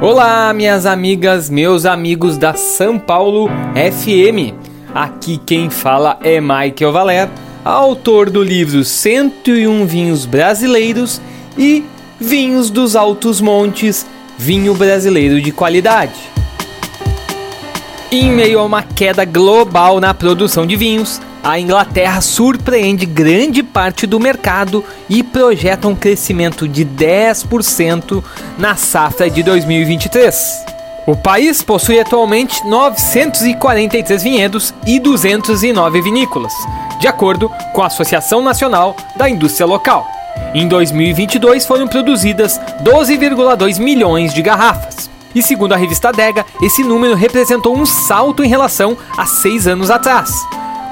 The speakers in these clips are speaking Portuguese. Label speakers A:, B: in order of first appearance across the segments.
A: Olá, minhas amigas, meus amigos da São Paulo FM. Aqui quem fala é Michael Valer, autor do livro 101 Vinhos Brasileiros e Vinhos dos Altos Montes, vinho brasileiro de qualidade. Em meio a uma queda global na produção de vinhos, a Inglaterra surpreende grande parte do mercado e projeta um crescimento de 10% na safra de 2023. O país possui atualmente 943 vinhedos e 209 vinícolas, de acordo com a Associação Nacional da Indústria Local. Em 2022 foram produzidas 12,2 milhões de garrafas. E segundo a revista Dega, esse número representou um salto em relação a seis anos atrás,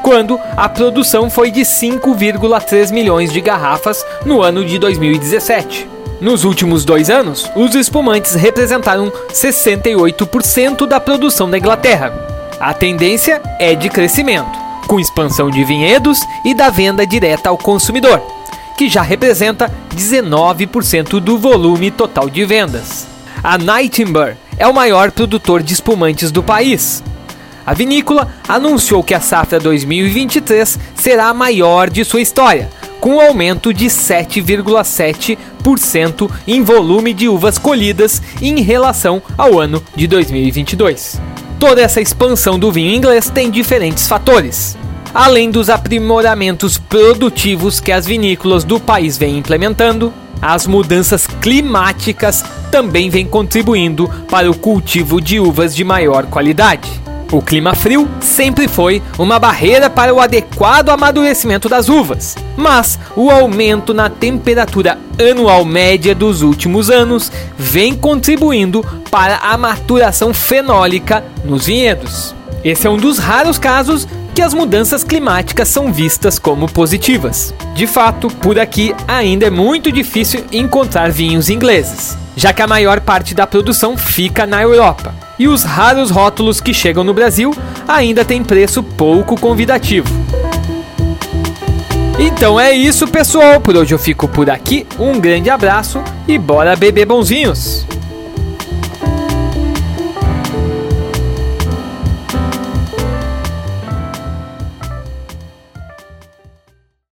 A: quando a produção foi de 5,3 milhões de garrafas no ano de 2017. Nos últimos dois anos, os espumantes representaram 68% da produção da Inglaterra. A tendência é de crescimento, com expansão de vinhedos e da venda direta ao consumidor, que já representa 19% do volume total de vendas. A Nightingale é o maior produtor de espumantes do país. A vinícola anunciou que a safra 2023 será a maior de sua história, com um aumento de 7,7% em volume de uvas colhidas em relação ao ano de 2022. Toda essa expansão do vinho inglês tem diferentes fatores. Além dos aprimoramentos produtivos que as vinícolas do país vêm implementando, as mudanças climáticas também vêm contribuindo para o cultivo de uvas de maior qualidade. O clima frio sempre foi uma barreira para o adequado amadurecimento das uvas, mas o aumento na temperatura anual média dos últimos anos vem contribuindo para a maturação fenólica nos vinhedos. Esse é um dos raros casos que as mudanças climáticas são vistas como positivas. De fato, por aqui ainda é muito difícil encontrar vinhos ingleses, já que a maior parte da produção fica na Europa. E os raros rótulos que chegam no Brasil ainda têm preço pouco convidativo. Então é isso, pessoal. Por hoje eu fico por aqui. Um grande abraço e bora beber bonzinhos!